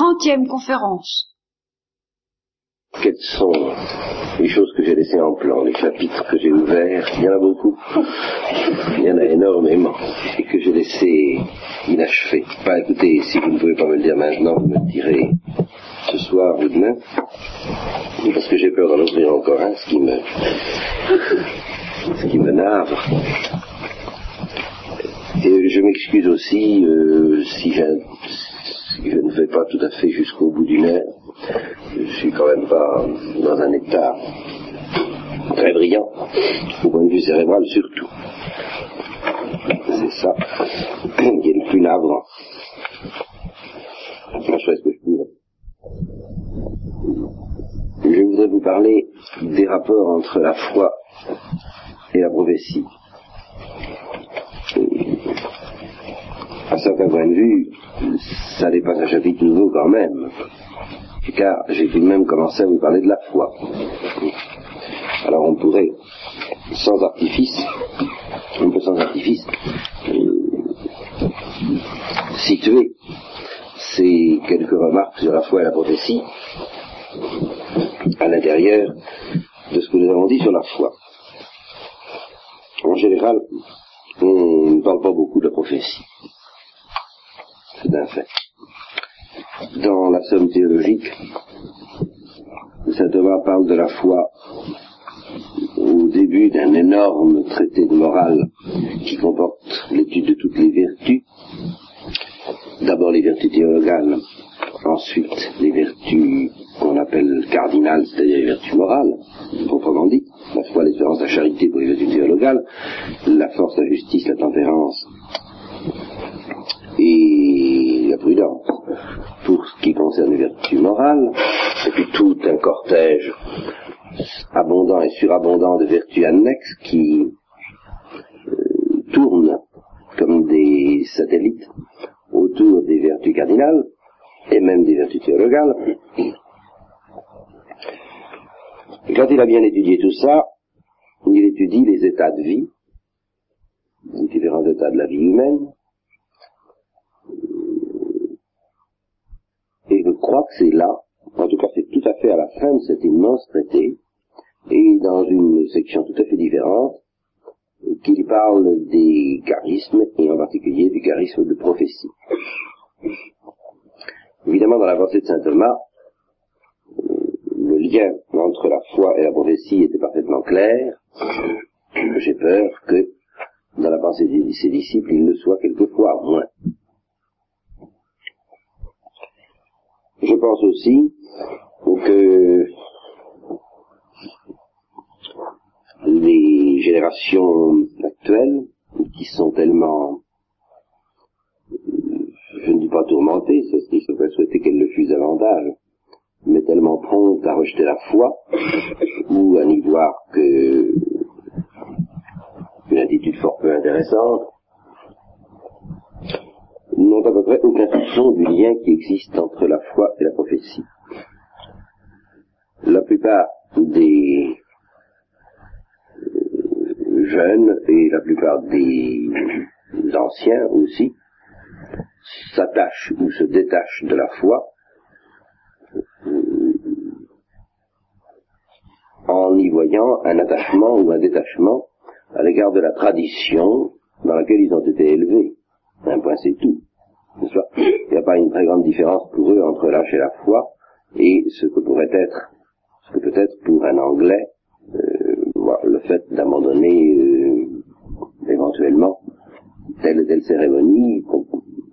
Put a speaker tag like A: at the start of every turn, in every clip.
A: trentième conférence.
B: Quelles sont les choses que j'ai laissées en plan, les chapitres que j'ai ouverts? Il y en a beaucoup. Il y en a énormément. Et que j'ai laissés inachevés. Pas écoutez, si vous ne pouvez pas me le dire maintenant, vous me le direz ce soir ou demain. Parce que j'ai peur d'en ouvrir encore un, ce qui me, ce qui me navre. Et je m'excuse aussi euh, si, je, si je ne vais pas tout à fait jusqu'au bout d'une heure. Je suis quand même pas dans un état très brillant, au point de vue cérébral surtout. C'est ça qui est le plus navrant. Je que je. Je voudrais vous parler des rapports entre la foi et la prophétie. À certains points de vue, ça pas un chapitre nouveau quand même, car j'ai tout de même commencé à vous parler de la foi. Alors on pourrait, sans artifice, on peut sans artifice, euh, situer ces quelques remarques sur la foi et la prophétie à l'intérieur de ce que nous avons dit sur la foi. En général, on ne parle pas beaucoup de la prophétie. Fait. Dans la somme théologique, saint Thomas parle de la foi au début d'un énorme traité de morale qui comporte l'étude de toutes les vertus. D'abord les vertus théologales, ensuite les vertus qu'on appelle cardinales, c'est-à-dire les vertus morales, proprement dit, la foi, l'espérance, la charité pour les vertus théologales, la force, la justice, la tempérance et la prudence pour ce qui concerne les vertus morales, et puis tout un cortège abondant et surabondant de vertus annexes qui euh, tournent comme des satellites autour des vertus cardinales et même des vertus théologales. Et quand il a bien étudié tout ça, il étudie les états de vie, les différents états de la vie humaine, et je crois que c'est là, en tout cas c'est tout à fait à la fin de cet immense traité, et dans une section tout à fait différente, qu'il parle des charismes, et en particulier du charisme de prophétie. Évidemment, dans la pensée de saint Thomas, le lien entre la foi et la prophétie était parfaitement clair. J'ai peur que dans la pensée de ses disciples, il ne soit quelquefois moins. Je pense aussi que les générations actuelles, qui sont tellement, je ne dis pas tourmentées, ce serait souhaiter qu'elles le fussent davantage, mais tellement promptes à rejeter la foi, ou à n'y voir que une attitude fort peu intéressante, n'ont à peu près aucun soupçon du lien qui existe entre la foi et la prophétie. La plupart des jeunes et la plupart des anciens aussi s'attachent ou se détachent de la foi en y voyant un attachement ou un détachement à l'égard de la tradition dans laquelle ils ont été élevés. Un point c'est tout. Il n'y a pas une très grande différence pour eux entre l'âge et la foi et ce que pourrait être, ce que peut être pour un Anglais, euh, le fait d'abandonner euh, éventuellement telle et telle cérémonie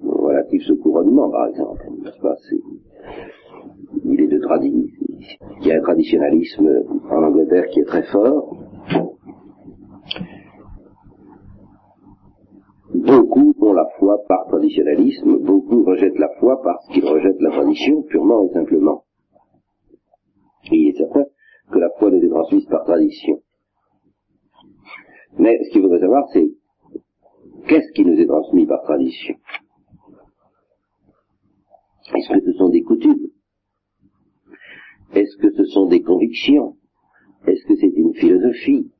B: relative au couronnement, par exemple. N'est-ce pas? Il est de tradition. Il y a un traditionnalisme en Angleterre qui est très fort. Beaucoup ont la par traditionnalisme, beaucoup rejettent la foi parce qu'ils rejettent la tradition purement et simplement. Il est certain que la foi doit être transmise par tradition. Mais ce qu'il faudrait savoir, c'est qu'est-ce qui nous est transmis par tradition? Est-ce que ce sont des coutumes? Est-ce que ce sont des convictions? Est-ce que c'est une philosophie?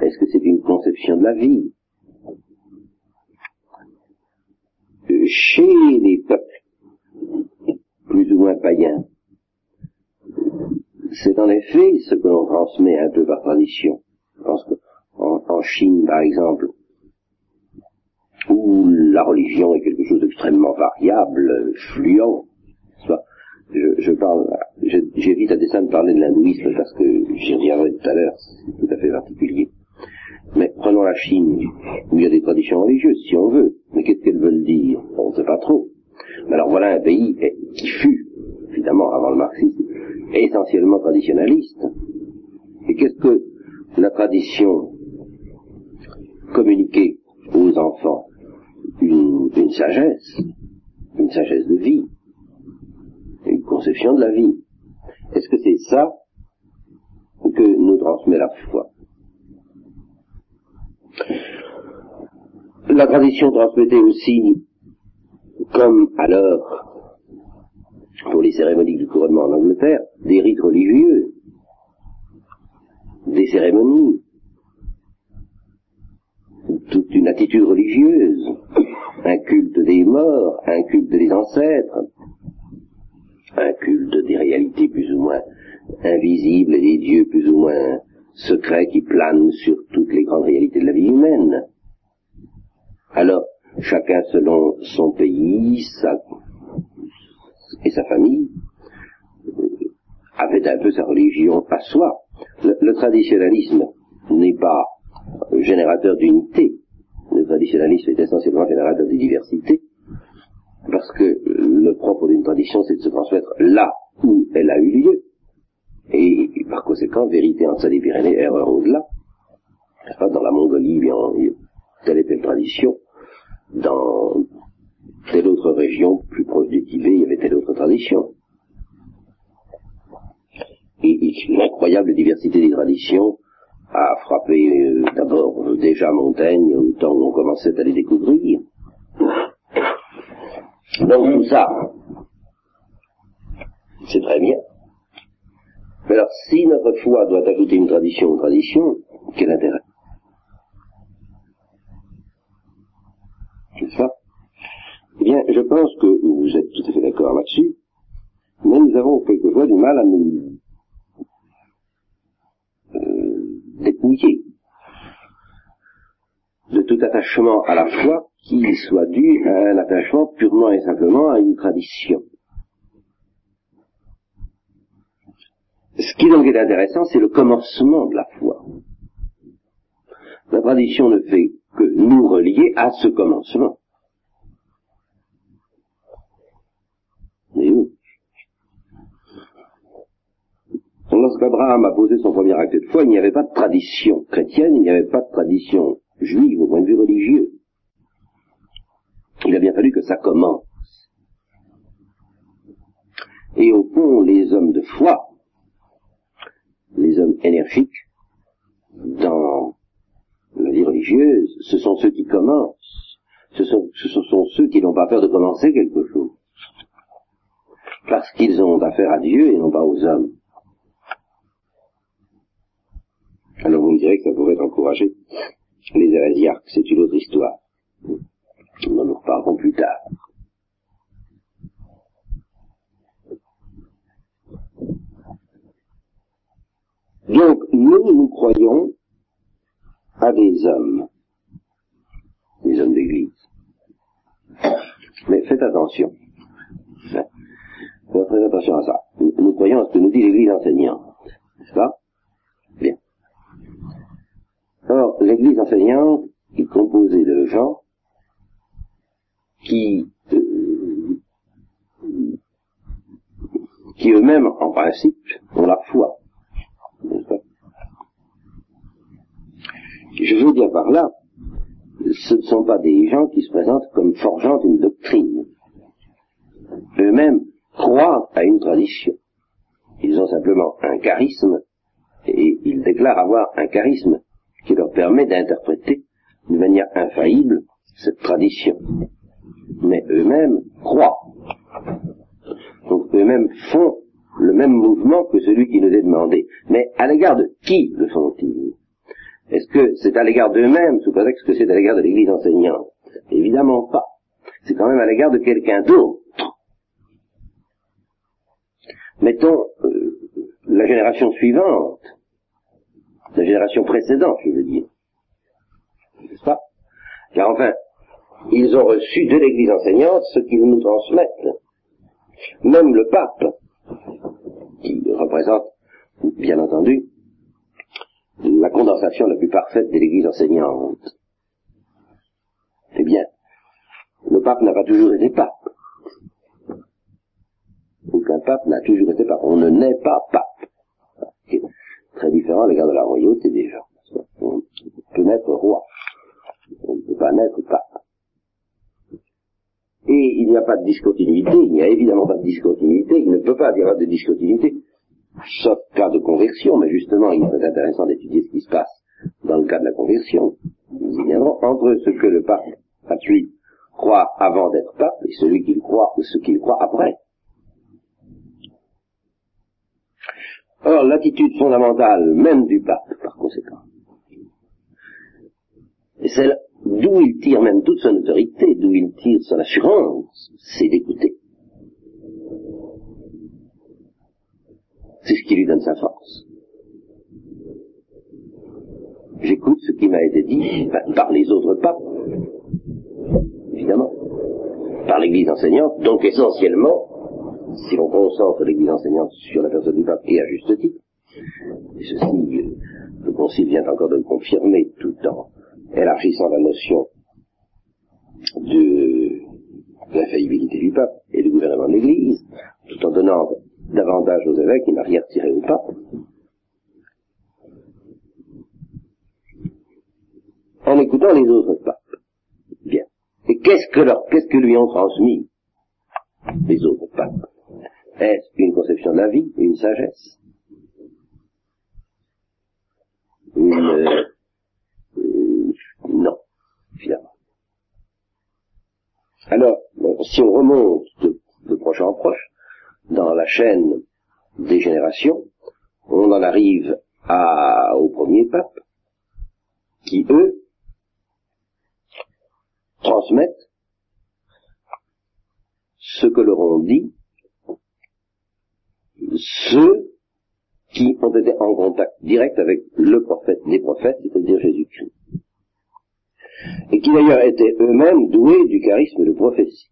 B: Est-ce que c'est une conception de la vie? Chez les peuples païen. C'est en effet ce que l'on transmet un peu par tradition. Je pense en Chine, par exemple, où la religion est quelque chose d'extrêmement variable, fluent, je, je parle, j'évite à dessein de parler de l'hindouisme parce que j'y reviendrai tout à l'heure, c'est tout à fait particulier. Mais prenons la Chine, où il y a des traditions religieuses, si on veut. Mais qu'est-ce qu'elles veulent dire? On ne sait pas trop. Mais alors voilà un pays qui fut, évidemment, avant le marxisme, essentiellement traditionnaliste. Et qu'est-ce que la tradition communiquait aux enfants? Une, une sagesse, une sagesse de vie, une conception de la vie. Est-ce que c'est ça que nous transmet la foi? La tradition transmettait aussi, comme alors pour les cérémonies du couronnement en Angleterre, des rites religieux, des cérémonies, toute une attitude religieuse, un culte des morts, un culte des ancêtres, un culte des réalités plus ou moins invisibles et des dieux plus ou moins secrets qui planent sur toutes les grandes réalités de la vie humaine. Alors, chacun selon son pays sa, et sa famille euh, avait un peu sa religion à soi. Le, traditionnalisme n'est pas générateur d'unité. Le traditionnalisme est essentiellement générateur de diversité parce que le propre d'une tradition, c'est de se transmettre là où elle a eu lieu. Et par conséquent, vérité en deçà des Pyrénées, erreur au-delà. Dans la Mongolie, bien, telle et telle tradition. Dans telle autre région, plus proche du Tibet, il y avait telle autre tradition. Et, l'incroyable diversité des traditions a frappé euh, d'abord déjà Montaigne au temps où on commençait à les découvrir. Donc tout ça, c'est très bien. Alors, si notre foi doit ajouter une tradition aux traditions, quel intérêt? C'est Eh bien, je pense que vous êtes tout à fait d'accord là-dessus, mais nous avons quelquefois du mal à nous euh, dépouiller de tout attachement à la foi qui soit dû à un attachement purement et simplement à une tradition. Ce qui donc est intéressant, c'est le commencement de la foi. La tradition ne fait que nous relier à ce commencement. Lorsqu'Abraham a posé son premier acte de foi, il n'y avait pas de tradition chrétienne, il n'y avait pas de tradition juive au point de vue religieux. Il a bien fallu que ça commence. Et au fond, les hommes de foi, les hommes énergiques dans la vie religieuse, ce sont ceux qui commencent. Ce sont, ce sont ceux qui n'ont pas peur de commencer quelque chose. Parce qu'ils ont affaire à Dieu et non pas aux hommes. Alors vous me direz que ça pourrait encourager les hérésiarques, c'est une autre histoire. Nous en reparlerons plus tard. Donc, nous, nous croyons à des hommes, des hommes d'église. Mais faites attention. Faites très attention à ça. Nous, croyons à ce que nous dit l'église enseignante. N'est-ce pas? Bien. Or, l'église enseignante est composée de gens qui, euh, qui eux-mêmes, en principe, ont la foi. Je veux dire par là, ce ne sont pas des gens qui se présentent comme forgeant une doctrine. Eux-mêmes croient à une tradition. Ils ont simplement un charisme, et ils déclarent avoir un charisme qui leur permet d'interpréter de manière infaillible cette tradition mais eux-mêmes croient. Donc eux-mêmes font le même mouvement que celui qui nous est demandé. Mais à l'égard de qui le font-ils? Est-ce que c'est à l'égard d'eux-mêmes, sous prétexte que c'est à l'égard de l'Église enseignante? Évidemment pas. C'est quand même à l'égard de quelqu'un d'autre. Mettons euh, la génération suivante, la génération précédente, je veux dire. N'est-ce pas? Car enfin, ils ont reçu de l'Église enseignante ce qu'ils nous transmettent. Même le pape, qui représente, bien entendu, la condensation la plus parfaite de l'Église enseignante. Eh bien, le pape n'a pas toujours été pape. Aucun pape n'a toujours été pape. On ne naît pas pape. très différent à l'égard de la royauté déjà. On peut naître roi. On ne peut pas naître pape. Et il n'y a pas de discontinuité, il n'y a évidemment pas de discontinuité, il ne peut pas y avoir de discontinuité, sauf cas de conversion, mais justement il est intéressant d'étudier ce qui se passe dans le cas de la conversion. Nous y entre ce que le pape pu croire avant d'être pape et celui qu'il croit ou ce qu'il croit après. Or, l'attitude fondamentale même du pape, par conséquent, et celle d'où il tire même toute son autorité, d'où il tire son assurance, c'est d'écouter. C'est ce qui lui donne sa force. J'écoute ce qui m'a été dit par les autres papes, évidemment, par l'Église enseignante, donc essentiellement, si l'on concentre l'Église enseignante sur la personne du pape, et à juste titre, et ceci, le Concile vient encore de le confirmer tout en élargissant la notion de l'infaillibilité du pape et du gouvernement de l'Église, tout en donnant davantage aux évêques une arrière tirée au pape, en écoutant les autres papes. Bien. Et qu'est-ce que leur, qu'est-ce que lui ont transmis les autres papes? Est-ce une conception de la vie, une sagesse? Une, euh, non, finalement. Alors, si on remonte de, proche en proche, dans la chaîne des générations, on en arrive à, au premier pape, qui, eux, transmettent ce que leur ont dit ceux qui ont été en contact direct avec le prophète des prophètes, c'est-à-dire Jésus-Christ et qui d'ailleurs étaient eux-mêmes doués du charisme de prophétie.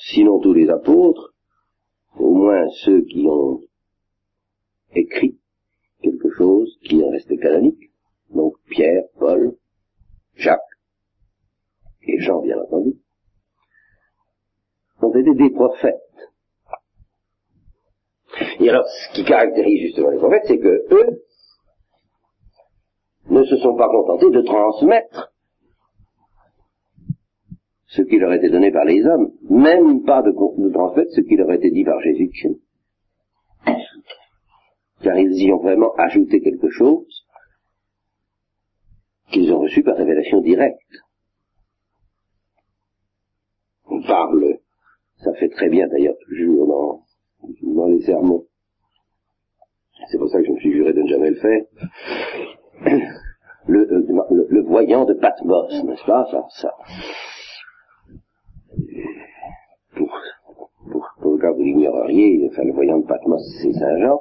B: Sinon tous les apôtres, au moins ceux qui ont écrit quelque chose qui est resté canonique, donc Pierre, Paul, Jacques, et Jean bien entendu, ont été des prophètes. Et alors, ce qui caractérise justement les prophètes, c'est que eux, ne se sont pas contentés de transmettre ce qui leur était donné par les hommes, même pas de, transmettre ce qui leur était dit par Jésus-Christ. Car ils y ont vraiment ajouté quelque chose qu'ils ont reçu par révélation directe. On parle, ça fait très bien d'ailleurs toujours dans, les sermons. C'est pour ça que je me suis juré de ne jamais le faire. le, le, voyant de Patmos, n'est-ce pas? Ça. Pour, pour, enfin, le voyant de Patmos, c'est Saint Jean.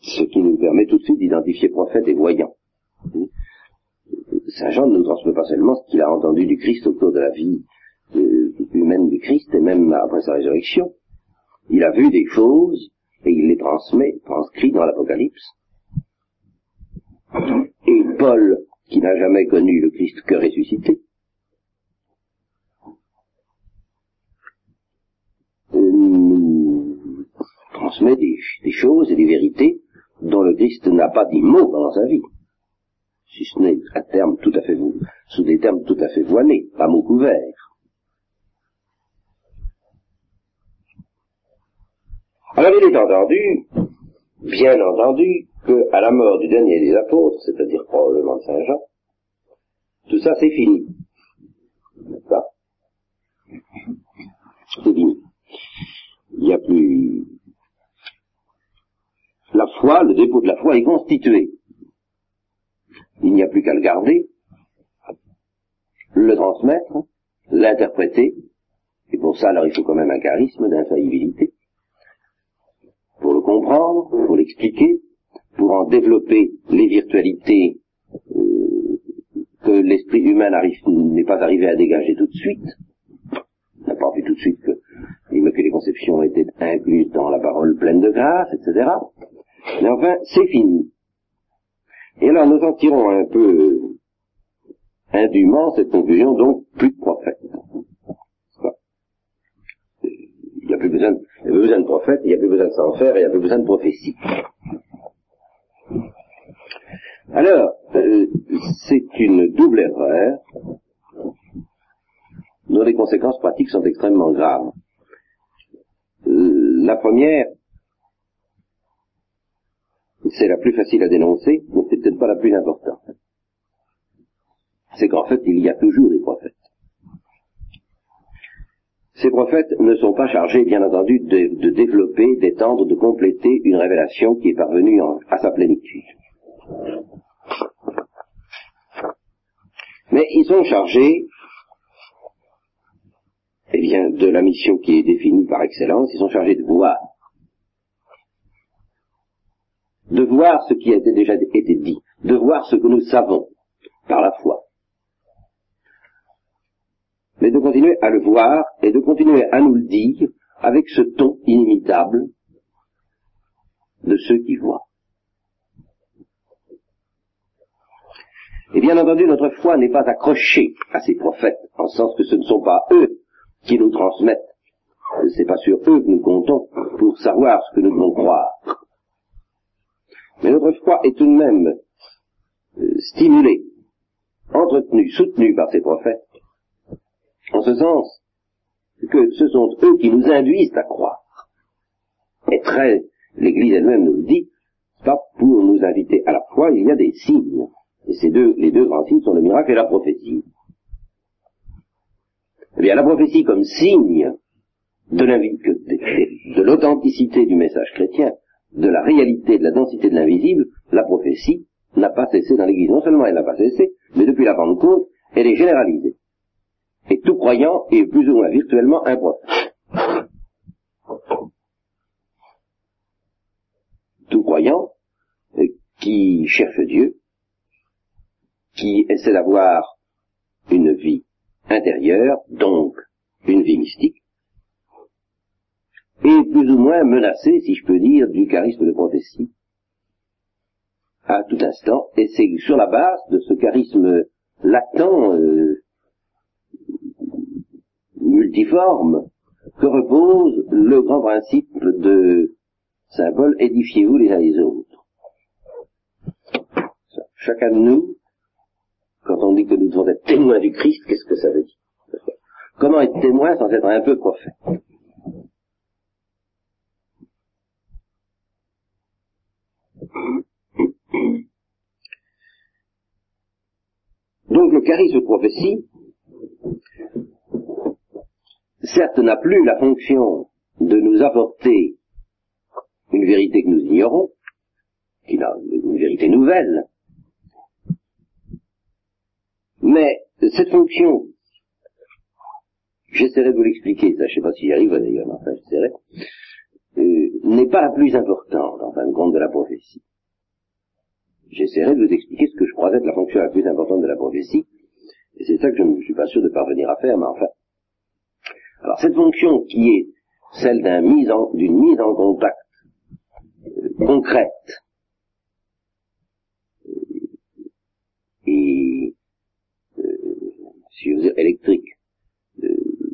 B: Ce qui nous permet tout de suite d'identifier prophète et voyant. Saint Jean ne nous transmet pas seulement ce qu'il a entendu du Christ au cours de la vie euh, humaine du Christ et même après sa résurrection. Il a vu des choses et il les transmet, transcrit dans l'Apocalypse. Et Paul, qui n'a jamais connu le Christ que ressuscité, nous transmet des, choses et des vérités dont le Christ n'a pas dit mot dans sa vie, si ce n'est à terme tout à fait sous des termes tout à fait voilés, pas mots couverts. Alors il est entendu, bien entendu, que à la mort du dernier des apôtres, c'est-à-dire probablement de Saint Jean, tout ça c'est fini. N'est-ce pas? C'est fini. Il n'y a plus... La foi, le dépôt de la foi est constitué. Il n'y a plus qu'à le garder le transmettre, l'interpréter, et pour ça, alors, il faut quand même un charisme d'infaillibilité, pour le comprendre, pour l'expliquer, pour en développer les virtualités euh, que l'esprit humain n'est pas arrivé à dégager tout de suite. On n'a pas vu tout de suite que, les conceptions étaient incluses dans la parole pleine de grâce, etc. Mais enfin, c'est fini. Et alors nous en tirons un peu indûment cette conclusion, donc plus de prophètes. Il n'y a plus besoin, de prophètes, il n'y a plus besoin de s'en faire, il n'y a plus besoin de prophétie. Alors, euh, c'est une double erreur dont les conséquences pratiques sont extrêmement graves. Euh, la première, c'est la plus facile à dénoncer, mais c'est peut-être pas la plus importante. C'est qu'en fait, il y a toujours des prophètes. Ces prophètes ne sont pas chargés, bien entendu, de, développer, d'étendre, de compléter une révélation qui est parvenue à sa plénitude. Mais ils sont chargés, eh bien, de la mission qui est définie par excellence, ils sont chargés de voir. De voir ce qui a déjà été dit, de voir ce que nous savons par la foi. Mais de continuer à le voir et de continuer à nous le dire avec ce ton inimitable de ceux qui voient. Et bien entendu, notre foi n'est pas accrochée à ces prophètes, en sens que ce ne sont pas eux qui nous transmettent. C'est pas sur eux que nous comptons pour savoir ce que nous devons croire. Mais notre foi est tout de même euh, stimulée, entretenue, soutenue par ces prophètes, en ce sens que ce sont eux qui nous induisent à croire. Et très, l'Église elle-même nous le dit, pas pour nous inviter à la foi, il y a des signes. Et ces deux, les deux grands signes sont le miracle et la prophétie. Eh bien, la prophétie comme signe de, de l'authenticité du message chrétien, de la réalité, de la densité de l'invisible, la prophétie n'a pas cessé dans l'Église. Non seulement elle n'a pas cessé, mais depuis la Pentecôte, elle est généralisée. Et tout croyant est plus ou moins virtuellement un prophète. Tout croyant euh, qui cherche Dieu qui essaie d'avoir une vie intérieure, donc une vie mystique, et plus ou moins menacé, si je peux dire, du charisme de prophétie. À tout instant, et c'est sur la base de ce charisme latent, euh, multiforme, que repose le grand principe de symbole édifiez-vous les uns les autres. Chacun de nous quand on dit que nous devons être témoins du Christ, qu'est-ce que ça veut dire? Comment être témoin sans être un peu prophète? Donc le charisme de prophétie, certes n'a plus la fonction de nous apporter une vérité que nous ignorons, qui a une vérité nouvelle, mais cette fonction, j'essaierai de vous l'expliquer, ça je ne sais pas si j'y arrive d'ailleurs, mais enfin j'essaierai, euh, n'est pas la plus importante en fin de compte de la prophétie. J'essaierai de vous expliquer ce que je crois être la fonction la plus importante de la prophétie, et c'est ça que je ne suis pas sûr de parvenir à faire, mais enfin. Alors cette fonction qui est celle d'une mise, en contact euh, concrète et si je veux dire électrique, euh,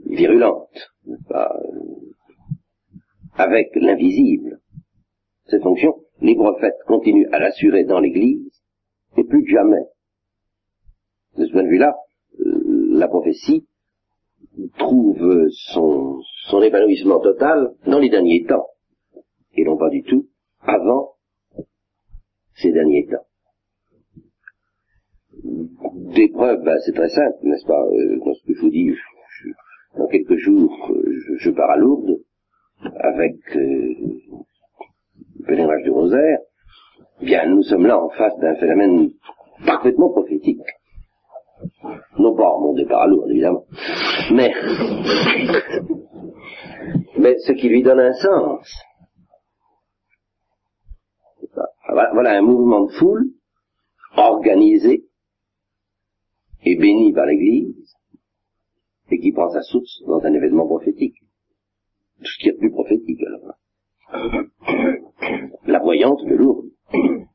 B: virulente, pas, euh, avec l'invisible. Cette fonction, les prophètes continuent à l'assurer dans l'Église, et plus que jamais. De ce point de vue-là, euh, la prophétie trouve son, épanouissement total dans les derniers temps, et non pas du tout avant ces derniers temps des preuves, ben, c'est très simple, n'est-ce pas? Euh, Dans ce que je vous dis, dans quelques jours, je, pars à Lourdes avec euh, le pèlerinage du rosaire. Bien, nous sommes là en face d'un phénomène parfaitement prophétique. Non pas en mon départ à Lourdes, évidemment. Mais, mais ce qui lui donne un sens. Voilà un mouvement de foule organisé et béni par l'Église et qui prend sa source dans un événement prophétique. Tout ce qui est plus prophétique alors. La voyante de Lourdes.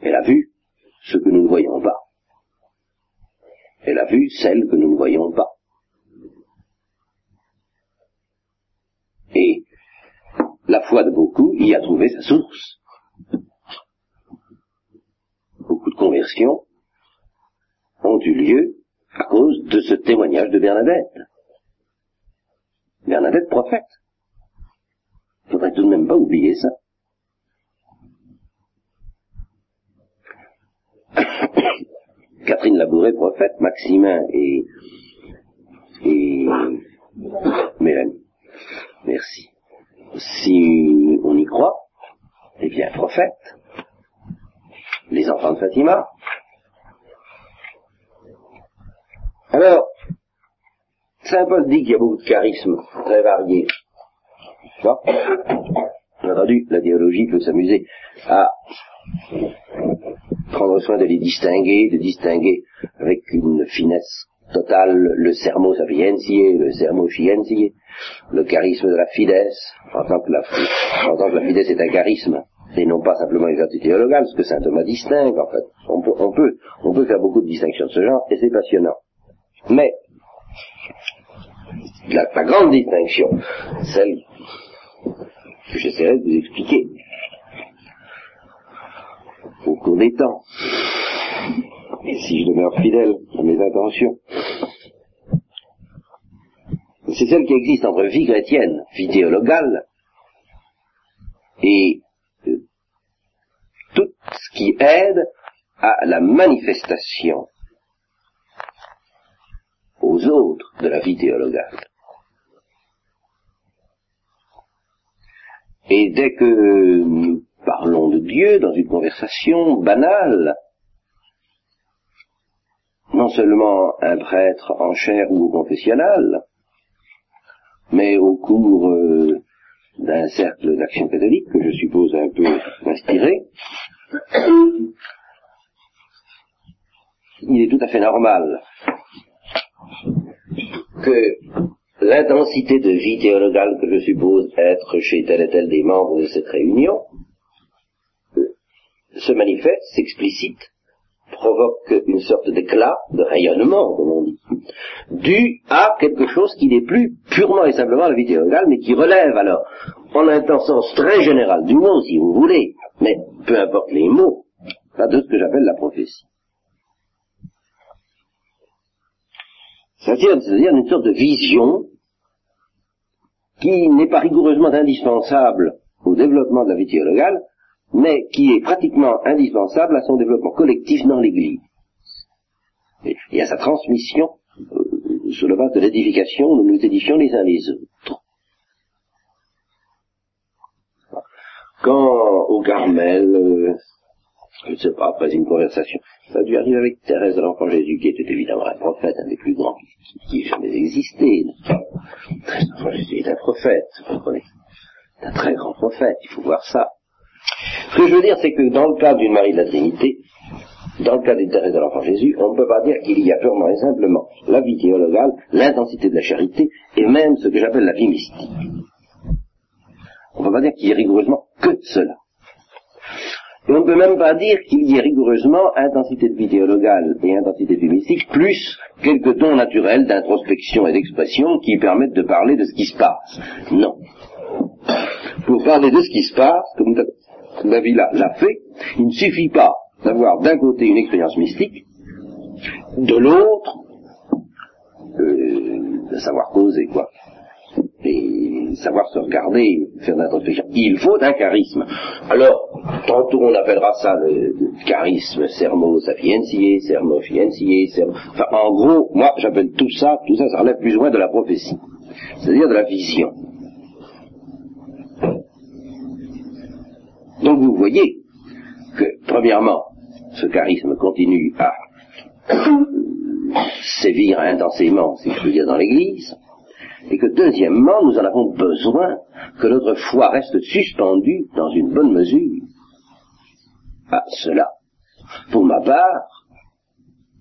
B: Elle a vu ce que nous ne voyons pas. Elle a vu celle que nous ne voyons pas. Et la foi de beaucoup y a trouvé sa source. Beaucoup de conversions ont eu lieu à cause de ce témoignage de Bernadette. Bernadette prophète. Il faudrait tout de même pas oublier ça. Catherine Labouré, prophète, Maximin et, et Mélanie. Merci. Si on y croit, eh bien, prophète. Les enfants de Fatima. Alors, Saint Paul dit qu'il y a beaucoup de charismes très variés. Bien entendu, la théologie peut s'amuser à prendre soin de les distinguer, de distinguer avec une finesse totale le sermo sapientiae, le sermo scientiae, le charisme de la fides, en tant que la, en est un charisme, et non pas simplement une vertu théologale, ce que saint Thomas distingue, en fait. On peut, on peut faire beaucoup de distinctions de ce genre, et c'est passionnant. Mais, la, grande distinction, celle que j'essaierai de vous expliquer, au cours des temps. Et si je demeure fidèle à mes intentions, c'est celle qui existe entre vie chrétienne, vie théologale, et euh, tout ce qui aide à la manifestation aux autres de la vie théologale. Et dès que nous parlons de Dieu dans une conversation banale, non seulement un prêtre en chair ou au confessionnal, mais au cours euh, d'un cercle d'action catholique que je suppose un peu inspiré, il est tout à fait normal que l'intensité de vie théologale que je suppose être chez tel et tel des membres de cette réunion se manifeste, s'explicite, provoque une sorte d'éclat, de rayonnement, comme on dit, dû à quelque chose qui n'est plus purement et simplement la vie théologale, mais qui relève alors, en un sens très général du mot, si vous voulez, mais peu importe les mots, de ce que j'appelle la prophétie. C'est-à-dire une sorte de vision qui n'est pas rigoureusement indispensable au développement de la vie théologale, mais qui est pratiquement indispensable à son développement collectif dans l'Église et, à sa transmission euh, sur le base de l'édification nous nous édifions les uns les autres. Quand au Carmel, euh, je ne sais pas, après une conversation, ça a dû arriver avec Thérèse de l'Enfant Jésus, qui était évidemment un prophète, un des plus grands qui, ait jamais existé. Thérèse de l'Enfant Jésus est un prophète, vous comprenez Un très grand prophète, il faut voir ça. Ce que je veux dire, c'est que dans le cas d'une Marie de la Trinité, dans le cas des Thérèse de l'Enfant Jésus, on ne peut pas dire qu'il y a purement et simplement la vie théologale, l'intensité de la charité, et même ce que j'appelle la vie mystique. On ne peut pas dire qu'il y ait rigoureusement que cela. Et on ne peut même pas dire qu'il y ait rigoureusement intensité de vie théologale et intensité de vie mystique, plus quelques dons naturels d'introspection et d'expression qui permettent de parler de ce qui se passe. Non. Pour parler de ce qui se passe, comme la vie l'a fait, il ne suffit pas d'avoir d'un côté une expérience mystique, de l'autre, euh, savoir causer, quoi. Et savoir se regarder, faire de l'introspection. Il faut un charisme. Alors, tantôt on appellera ça le, charisme sermo sapientiae, sermo fientiae, sermo... Enfin, en gros, moi, j'appelle tout ça, tout ça, ça relève plus ou moins de la prophétie. C'est-à-dire de la vision. Donc vous voyez que, premièrement, ce charisme continue à sévir intensément, si je peux dire, dans l'Église, et que deuxièmement, nous en avons besoin que notre foi reste suspendue dans une bonne mesure. À cela, pour ma part,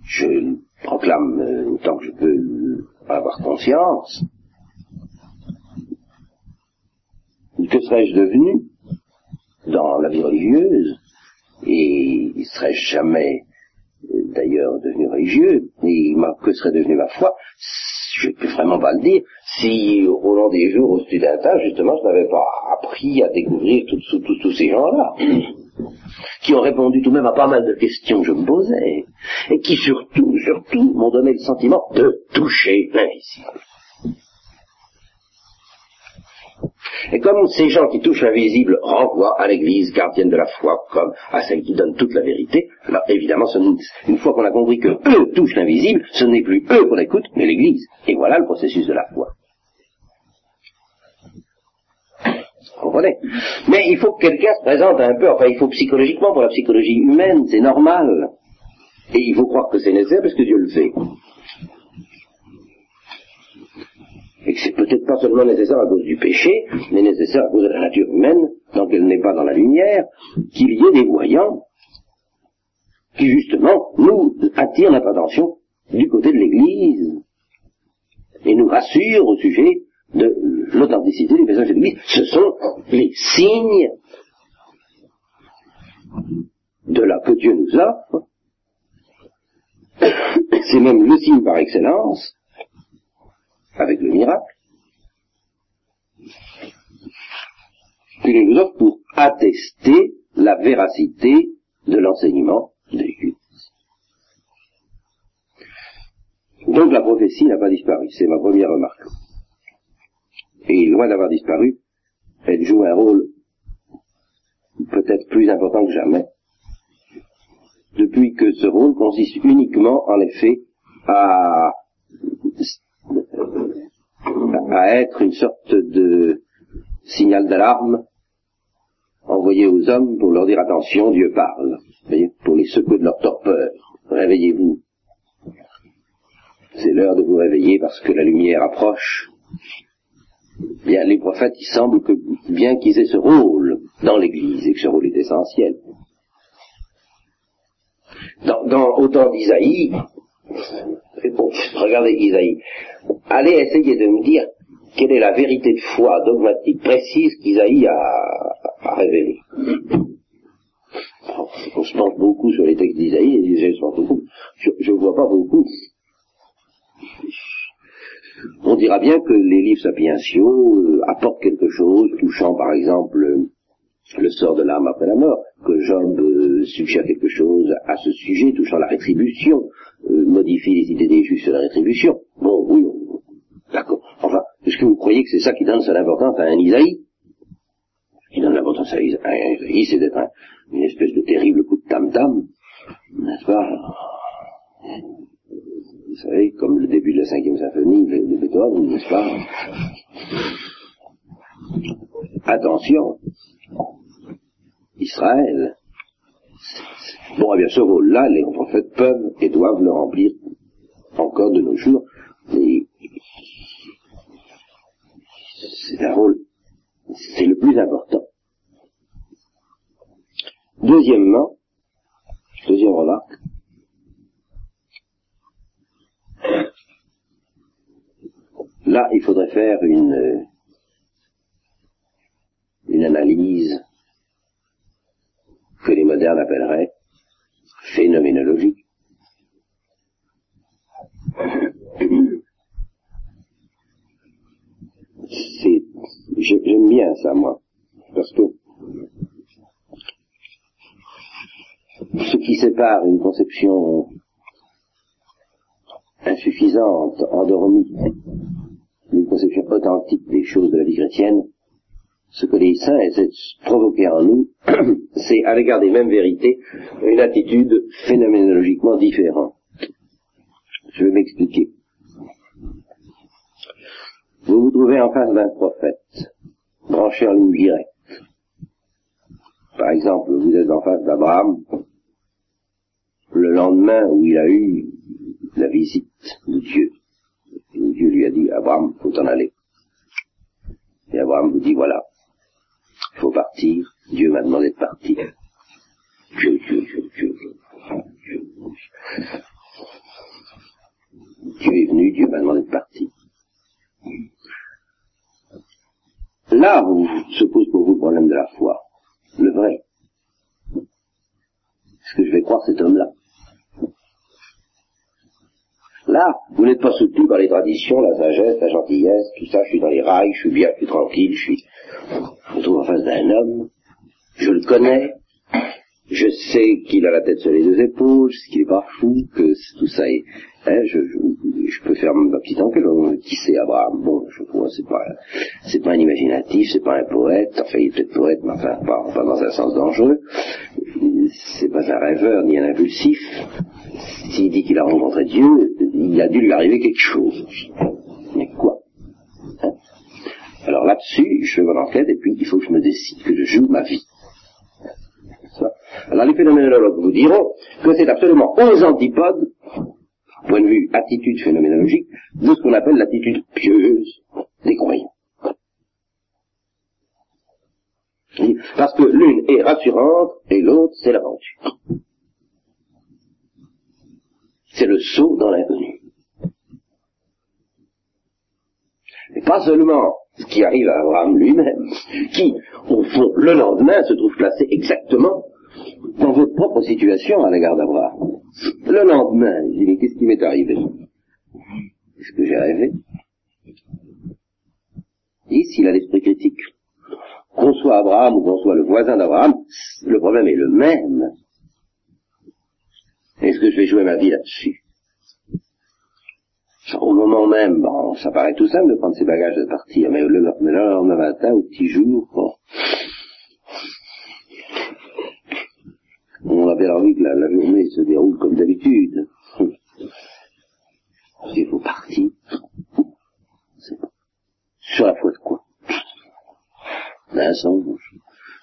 B: je proclame euh, autant que je peux avoir conscience, que serais-je devenu dans la vie religieuse? Et serais-je jamais euh, d'ailleurs devenu religieux. Et que serait devenue ma foi? Je ne peux vraiment pas le dire. Si au long des jours au studentat justement je n'avais pas appris à découvrir tous ces gens-là qui ont répondu tout de même à pas mal de questions que je me posais et qui surtout, surtout m'ont donné le sentiment de toucher l'invisible. Et comme ces gens qui touchent l'invisible renvoient à l'Église gardienne de la foi comme à celle qui donne toute la vérité, alors évidemment, une fois qu'on a compris que eux touchent l'invisible, ce n'est plus eux qu'on écoute, mais l'Église. Et voilà le processus de la foi. Vous comprenez? Mais il faut que quelqu'un se présente un peu, enfin il faut psychologiquement, pour la psychologie humaine, c'est normal. Et il faut croire que c'est nécessaire parce que Dieu le fait et que c'est peut-être pas seulement nécessaire à cause du péché, mais nécessaire à cause de la nature humaine, tant qu'elle n'est pas dans la lumière, qu'il y ait des voyants qui justement nous attirent notre attention du côté de l'Église et nous rassurent au sujet de l'authenticité du message de l'Église. Ce sont les signes de la que Dieu nous offre. C'est même le signe par excellence avec le miracle, qu'il nous offre pour attester la véracité de l'enseignement de l'Église. Donc la prophétie n'a pas disparu, c'est ma première remarque. Et loin d'avoir disparu, elle joue un rôle peut-être plus important que jamais, depuis que ce rôle consiste uniquement, en effet, à à être une sorte de signal d'alarme envoyé aux hommes pour leur dire attention, Dieu parle, pour les secouer de leur torpeur. Réveillez-vous. C'est l'heure de vous réveiller parce que la lumière approche. Bien, les prophètes, il semble que bien qu'ils aient ce rôle dans l'Église et que ce rôle est essentiel. Dans, dans au temps d'Isaïe, regardez Isaïe, allez essayer de me dire quelle est la vérité de foi dogmatique précise qu'Isaïe a, a révélée. On se penche beaucoup sur les textes d'Isaïe, et. Je ne vois pas beaucoup. On dira bien que les livres sapientiaux euh, apportent quelque chose, touchant par exemple le sort de l'âme après la mort, que Job suggère quelque chose à ce sujet, touchant la rétribution, euh, modifie les idées des juifs sur la rétribution. Bon, oui, d'accord. Enfin, est-ce que vous croyez que c'est ça qui donne son importance à un Isaïe? Ce qui donne l'importance à un Isaïe, c'est d'être une espèce de terrible coup de tam-tam, n'est-ce pas? Vous savez, comme le début de la cinquième symphonie de Beethoven, n'est-ce pas? Attention, Israël. Bon, eh bien, ce rôle-là, les prophètes peuvent et doivent le remplir encore de nos jours, mais c'est un rôle, c'est le plus important. Deuxièmement, deuxième remarque, là, il faudrait faire une, une analyse que les modernes appelleraient phénoménologique. J'aime bien ça, moi, parce que ce qui sépare une conception insuffisante, endormie, conception authentique des choses de la vie chrétienne, ce que les saints essaient de provoquer en nous, c'est à l'égard des mêmes vérités une attitude phénoménologiquement différente. Je vais m'expliquer. Vous vous trouvez en face d'un prophète, branché en ligne directe. Par exemple, vous êtes en face d'Abraham, le lendemain où il a eu la visite de Dieu. Dieu lui a dit, Abraham, faut en aller. Et Abraham vous dit, voilà, il faut partir, Dieu m'a demandé de partir. Dieu, Dieu, Dieu, Dieu, Dieu, Dieu est venu, Dieu m'a demandé de partir. Là se pose pour vous le problème de la foi, le vrai. Est-ce que je vais croire cet homme-là Là, vous n'êtes pas soutenu par les traditions, la sagesse, la gentillesse, tout ça, je suis dans les rails, je suis bien, je suis tranquille, je suis... Je me trouve en face d'un homme, je le connais, je sais qu'il a la tête sur les deux épaules, qu'il n'est pas fou, que tout ça est... Hein, je, je, peux faire ma petite enquête, qui c'est Abraham. Bon, je vois, c'est pas, c'est pas un imaginatif, c'est pas un poète, enfin il est peut-être poète, mais enfin pas, pas dans un sens dangereux, c'est pas un rêveur ni un impulsif. S'il dit qu'il a rencontré Dieu, il a dû lui arriver quelque chose. Mais quoi hein? Alors là-dessus, je fais mon enquête et puis il faut que je me décide, que je joue ma vie. Alors les phénoménologues vous diront que c'est absolument aux antipodes, point de vue attitude phénoménologique, de ce qu'on appelle l'attitude pieuse des croyants. Parce que l'une est rassurante et l'autre c'est l'aventure. C'est le saut dans l'inconnu. Et pas seulement ce qui arrive à Abraham lui-même, qui, au fond, le lendemain, se trouve placé exactement dans votre propre situation à l'égard d'Abraham. Le lendemain, il dit, mais qu'est-ce qui m'est arrivé? Est-ce que j'ai rêvé? Et s'il a l'esprit critique, qu'on soit Abraham ou qu'on soit le voisin d'Abraham, le problème est le même. Est-ce que je vais jouer ma vie là-dessus? Au moment même, bon, ça paraît tout simple de prendre ses bagages et de partir, mais le, lendemain matin, au petit jour, on a bien envie que la, journée se déroule comme d'habitude. Il faut partir. Sur la foi de quoi? D'un songe.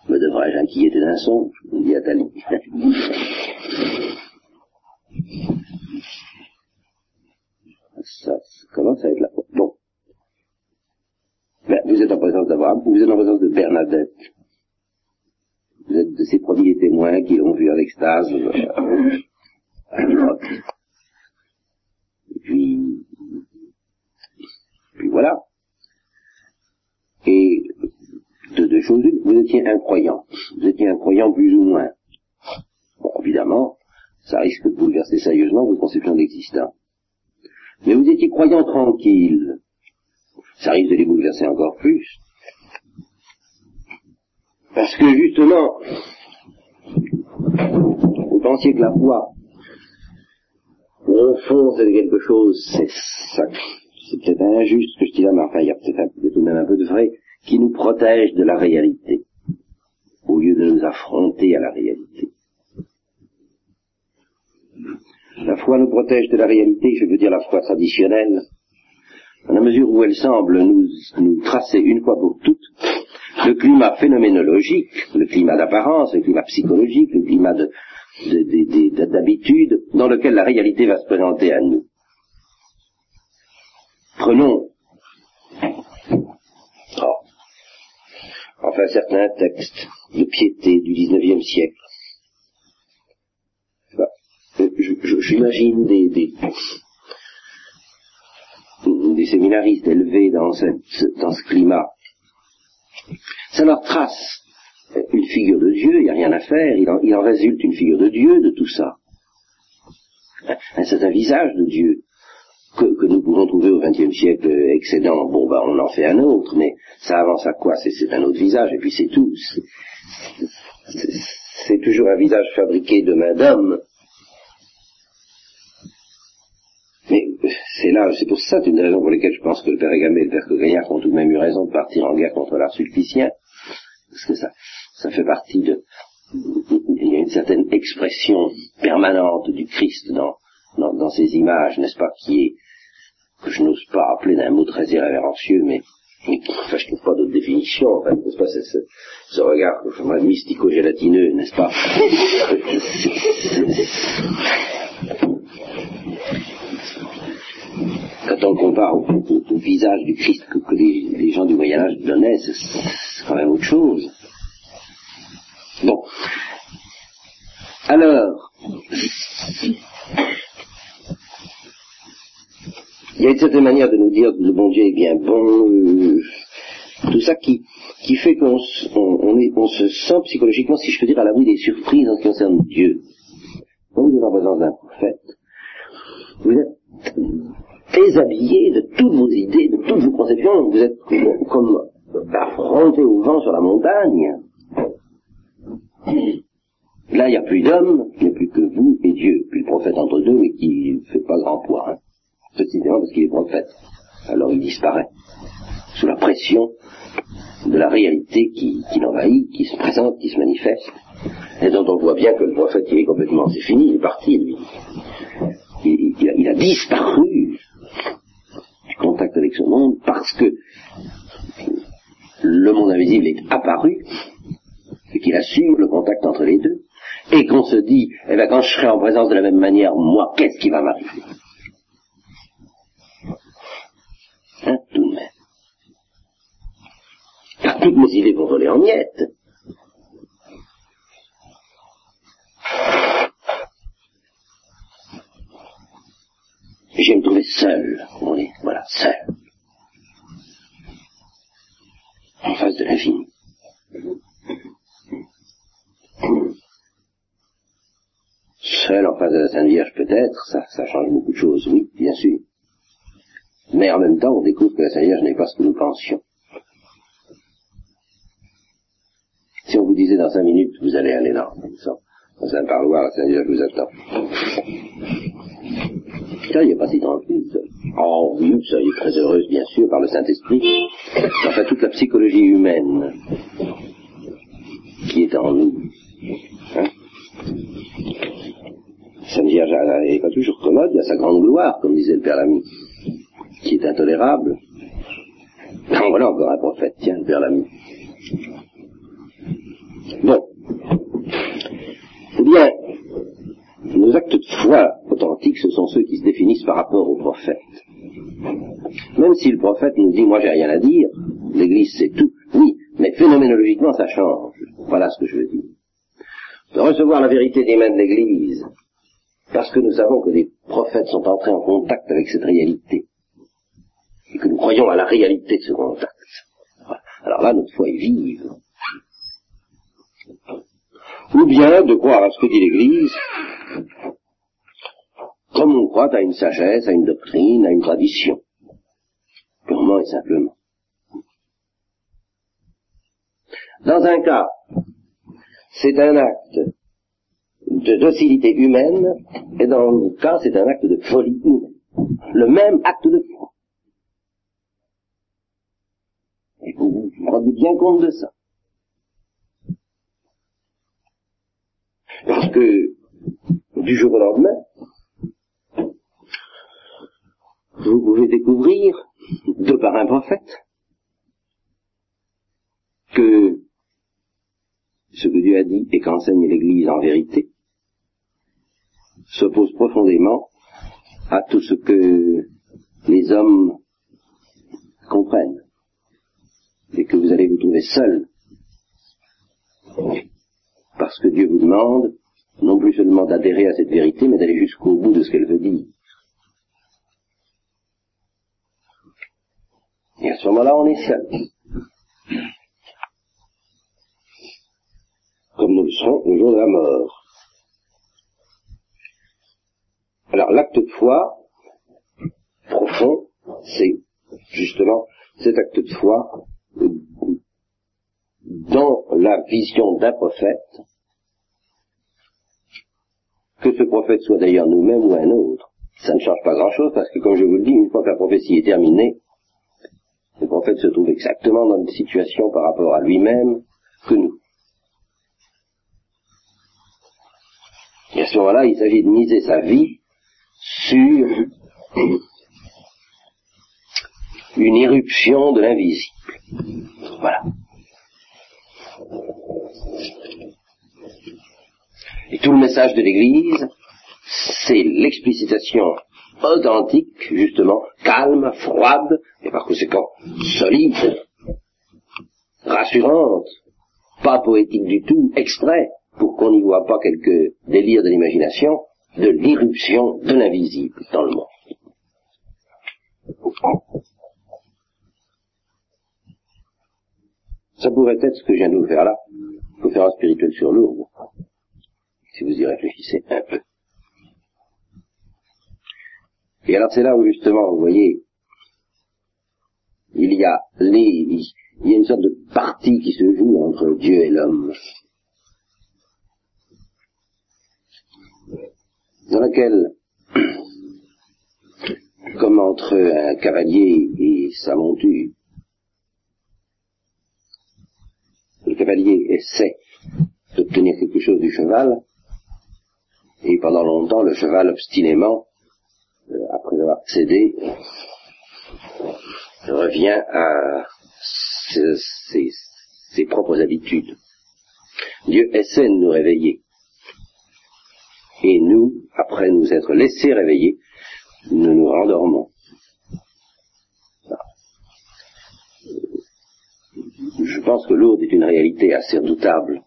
B: Me devrais-je inquiéter d'un songe? Dit. ça, commence à être la foi. Bon. Ben, vous êtes en présence d'Abraham, vous êtes en présence de Bernadette vous êtes de ces premiers témoins qui l'ont vu en extase euh, à. Et puis, puis voilà. Et de deux choses vous étiez incroyant. Vous étiez incroyant plus ou moins. Bon, évidemment, ça risque de bouleverser sérieusement votre conception d'existence. Mais vous étiez croyant tranquille. Ça risque de les bouleverser encore plus. Parce que justement, vous pensiez que la foi, au fond, c'est quelque chose, c'est ça, c'est peut-être injuste que je dis là, mais enfin, il y a peut-être tout de même un peu de vrai, qui nous protège de la réalité, au lieu de nous affronter à la réalité. La foi nous protège de la réalité, je veux dire la foi traditionnelle, dans la mesure où elle semble nous, nous tracer une fois pour toutes le climat phénoménologique, le climat d'apparence, le climat psychologique, le climat d'habitude dans lequel la réalité va se présenter à nous. Prenons oh, enfin certains textes de piété du XIXe siècle. J'imagine des, des, séminaristes élevés dans, cette, dans ce climat ça leur trace une figure de Dieu, il n'y a rien à faire, il en, résulte une figure de Dieu de tout ça. C'est un visage de Dieu que, nous pouvons trouver au XXe siècle excédent. Bon, ben, on en fait un autre, mais ça avance à quoi? C'est, un autre visage, et puis c'est tout. C'est, toujours un visage fabriqué de main d'homme. Mais c'est là, c'est pour ça, c'est une raison pour laquelle je pense que le père Égamé et le père Cogaillard ont tout de même eu raison de partir en guerre contre l'art sulpicien. Parce que ça, ça fait partie de, il y a une certaine expression permanente du Christ dans, dans, ces images, n'est-ce pas, qui est, que je n'ose pas appeler d'un mot très irrévérencieux, mais, enfin, je trouve pas d'autre définition, en n'est-ce pas, c'est ce, ce regard, mystico-gélatineux, n'est-ce pas? compare au, visage du Christ que, les, gens du Moyen Âge donnaient, c'est quand même autre chose. Bon. Alors, il y a une certaine manière de nous dire que le bon Dieu est bien bon, euh, tout ça qui, fait qu'on on, se sent psychologiquement, si je peux dire, à l'abri des surprises en ce qui concerne Dieu. Quand vous êtes en présence d'un prophète, vous êtes déshabillé de toutes vos idées, de toutes vos conceptions, vous êtes comme affronté au vent sur la montagne. Là, il n'y a plus d'homme, il n'y a plus que vous et Dieu, puis le prophète entre deux, mais qui ne fait pas grand poids, hein, précisément parce qu'il est prophète. Alors il disparaît, sous la pression de la réalité qui, l'envahit, qui se présente, qui se manifeste, et dont on voit bien que le prophète, il est complètement, c'est fini, il est parti, lui. Il, a, disparu du contact avec ce monde parce que le monde invisible est apparu et qu'il assure le contact entre les deux, et qu'on se dit, eh bien quand je serai en présence de la même manière, moi, qu'est-ce qui va m'arriver? Hein, tout de même toutes mes idées vont voler en miettes. Et je vais me trouver seul, voilà, seul. En face de l'infini. Seul en face de la Sainte Vierge peut-être, ça, ça change beaucoup de choses, oui, bien sûr. Mais en même temps, on découvre que la Sainte Vierge n'est pas ce que nous pensions. Si on vous disait dans cinq minutes, vous allez aller dans, dans un parloir, la Saint-Dieu vous attend. Il n'est pas si tranquille. Oh oui, est très heureuse, bien sûr, par le Saint-Esprit. Enfin, toute la psychologie humaine qui est en nous. Hein? Sainte Vierge n'est pas toujours commode, il y a sa grande gloire, comme disait le Père Lamy, qui est intolérable. En voilà encore un prophète, tiens, le Père Lamy. Bon. Eh bien, nos actes de foi authentiques, ce sont ceux qui se définissent par rapport au prophète. Même si le prophète nous dit, moi j'ai rien à dire, l'Église c'est tout, oui, mais phénoménologiquement ça change. Voilà ce que je veux dire. De recevoir la vérité des mains de l'Église, parce que nous savons que les prophètes sont entrés en contact avec cette réalité, et que nous croyons à la réalité de ce contact. Alors là, notre foi est vive ou bien de croire à ce que dit l'Église, comme on croit à une sagesse, à une doctrine, à une tradition, purement et simplement. Dans un cas, c'est un acte de docilité humaine, et dans l'autre cas, c'est un acte de folie humaine. Le même acte de foi. Et vous vous rendez bien compte de ça. Parce que du jour au lendemain, vous pouvez découvrir, de par un prophète, que ce que Dieu a dit et qu'enseigne l'Église en vérité s'oppose profondément à tout ce que les hommes comprennent et que vous allez vous trouver seul parce que Dieu vous demande non plus seulement d'adhérer à cette vérité, mais d'aller jusqu'au bout de ce qu'elle veut dire. Et à ce moment-là, on est seul. Comme nous le serons le jour de la mort. Alors, l'acte de foi profond, c'est justement cet acte de foi dans la vision d'un prophète, que ce prophète soit d'ailleurs nous-mêmes ou un autre, ça ne change pas grand-chose parce que, comme je vous le dis, une fois que la prophétie est terminée, le prophète se trouve exactement dans une situation par rapport à lui-même que nous. Et à ce moment-là, il s'agit de miser sa vie sur une éruption de l'invisible. Voilà. Et tout le message de l'Église, c'est l'explicitation authentique, justement, calme, froide, et par conséquent solide, rassurante, pas poétique du tout, exprès, pour qu'on n'y voit pas quelques délires de l'imagination, de l'irruption de l'invisible dans le monde. Ça pourrait être ce que je viens de vous faire là, conférence spirituelle sur lourde, si vous y réfléchissez un peu. Et alors c'est là où justement, vous voyez, il y a une sorte de partie qui se joue entre Dieu et l'homme, dans laquelle, comme entre un cavalier et sa monture, le cavalier essaie d'obtenir quelque chose du cheval, et pendant longtemps, le cheval obstinément, euh, après avoir cédé, revient à ses, propres habitudes. Dieu essaie de nous réveiller. Et nous, après nous être laissés réveiller, nous nous rendormons. Je pense que Lourdes est une réalité assez redoutable.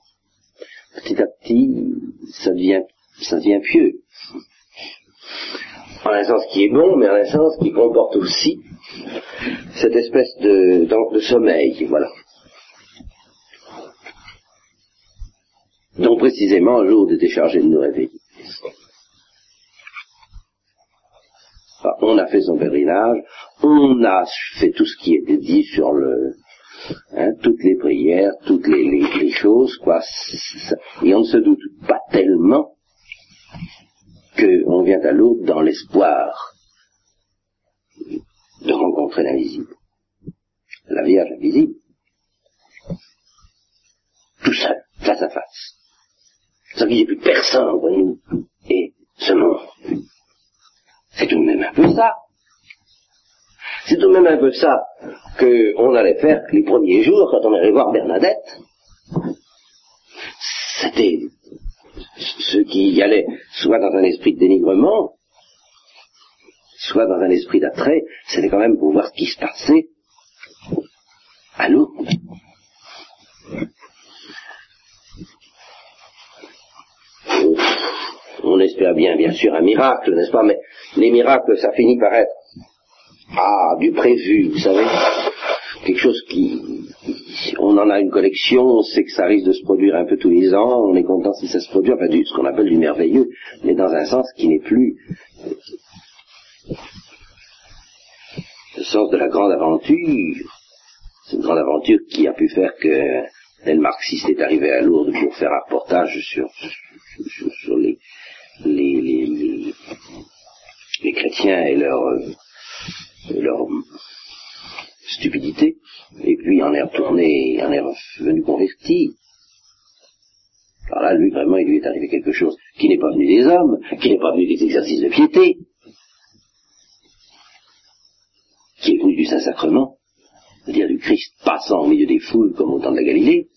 B: Petit à petit, ça devient, ça devient pieux. En un sens qui est bon, mais en un sens qui comporte aussi cette espèce de, de, de sommeil, voilà. dont précisément Lourdes était chargé de nous réveiller. on a fait son pèlerinage, on a fait tout ce qui était dit sur le, hein, toutes les prières, toutes les, choses, quoi. Et on ne se doute pas tellement qu'on vient à Lourdes dans l'espoir de rencontrer l'invisible. La Vierge invisible. Tout seul, face à face. Sans qu'il n'y ait plus personne entre nous et ce monde. C'est tout de même un peu ça. C'est tout de même un peu ça qu'on allait faire les premiers jours quand on allait voir Bernadette. C'était ceux qui y allaient soit dans un esprit de dénigrement, soit dans un esprit d'attrait, c'était quand même pour voir ce qui se passait. À. On espère bien, bien sûr, un miracle, n'est-ce pas? Mais les miracles, ça finit par être ah du prévu, vous savez, quelque chose qui, on en a une collection, on sait que ça risque de se produire un peu tous les ans, on est content si ça se produit, enfin du, ce qu'on appelle du merveilleux, mais dans un sens qui n'est plus le sens de la grande aventure. C'est une grande aventure qui a pu faire que tel marxiste est arrivé à Lourdes pour faire un reportage sur, les, les, les, les, chrétiens et leur, leur stupidité, et puis en est retourné, en est revenu converti. Alors là, lui, vraiment, il lui est arrivé quelque chose qui n'est pas venu des hommes, qui n'est pas venu des exercices de piété, qui est venu du Saint-Sacrement, c'est-à-dire du Christ passant au milieu des foules comme au temps de la Galilée.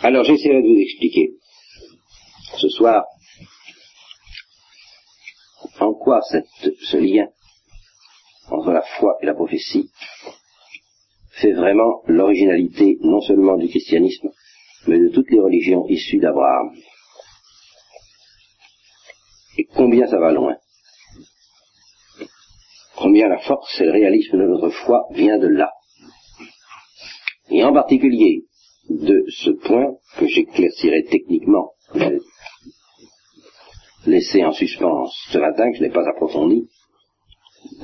B: Alors j'essaierai de vous expliquer ce soir en quoi ce lien entre la foi et la prophétie fait vraiment l'originalité non seulement du christianisme, mais de toutes les religions issues d'Abraham? Et combien ça va loin? Combien la force et le réalisme de notre foi vient de là? Et en particulier de ce point que j'éclaircirai techniquement, laissé en suspens ce matin, que je n'ai pas approfondi,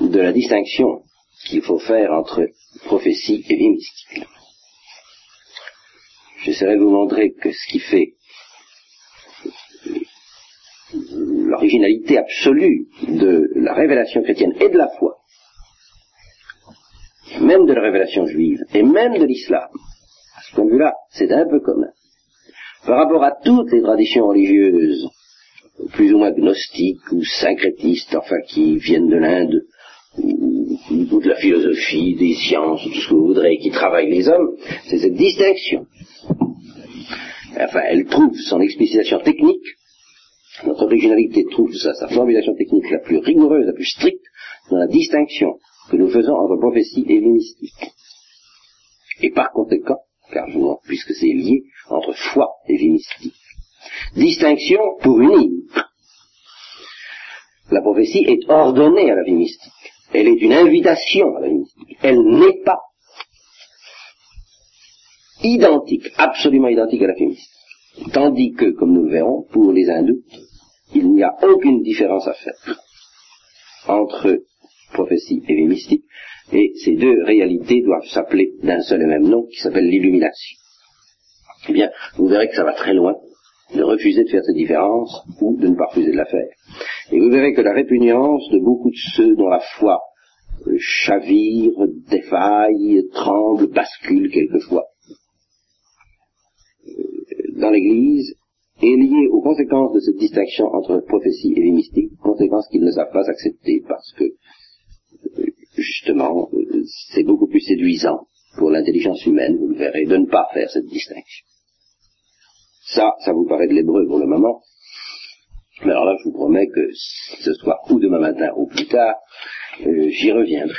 B: de la distinction qu'il faut faire entre prophétie et vie mystique. J'essaierai de vous montrer que ce qui fait l'originalité absolue de la révélation chrétienne et de la foi, même de la révélation juive et même de l'islam, à ce point de vue-là, c'est un peu commun. Par rapport à toutes les traditions religieuses, plus ou moins gnostiques ou syncrétistes, enfin qui viennent de l'Inde, ou, de la philosophie, des sciences, tout ce que vous voudrez, qui travaillent les hommes, c'est cette distinction. Enfin, elle trouve son explicitation technique Notre originalité trouve sa, sa formulation technique la plus rigoureuse, la plus stricte, dans la distinction que nous faisons entre prophétie et mystique. Et par conséquent, car je puisque c'est lié, entre foi et mystique. Distinction pour unir. La prophétie est ordonnée à la vie mystique. Elle est une invitation à la vie mystique. Elle n'est pas identique, absolument identique à la vie mystique. Tandis que, comme nous le verrons, pour les hindous, il n'y a aucune différence à faire entre prophétie et vie mystique, et ces deux réalités doivent s'appeler d'un seul et même nom, qui s'appelle l'illumination. Eh bien, vous verrez que ça va très loin de refuser de faire cette différence ou de ne pas refuser de la faire. Et vous verrez que la répugnance de beaucoup de ceux dont la foi euh, chavire, défaille, tremble, bascule quelquefois euh, dans l'Église est liée aux conséquences de cette distinction entre prophétie et vie mystique, conséquences qu'ils ne savent pas accepter parce que euh, justement c'est beaucoup plus séduisant pour l'intelligence humaine, vous le verrez, de ne pas faire cette distinction. Ça, ça vous paraît de l'hébreu pour le moment. Mais alors là, je vous promets que ce soir ou demain matin ou plus tard, euh, j'y reviendrai.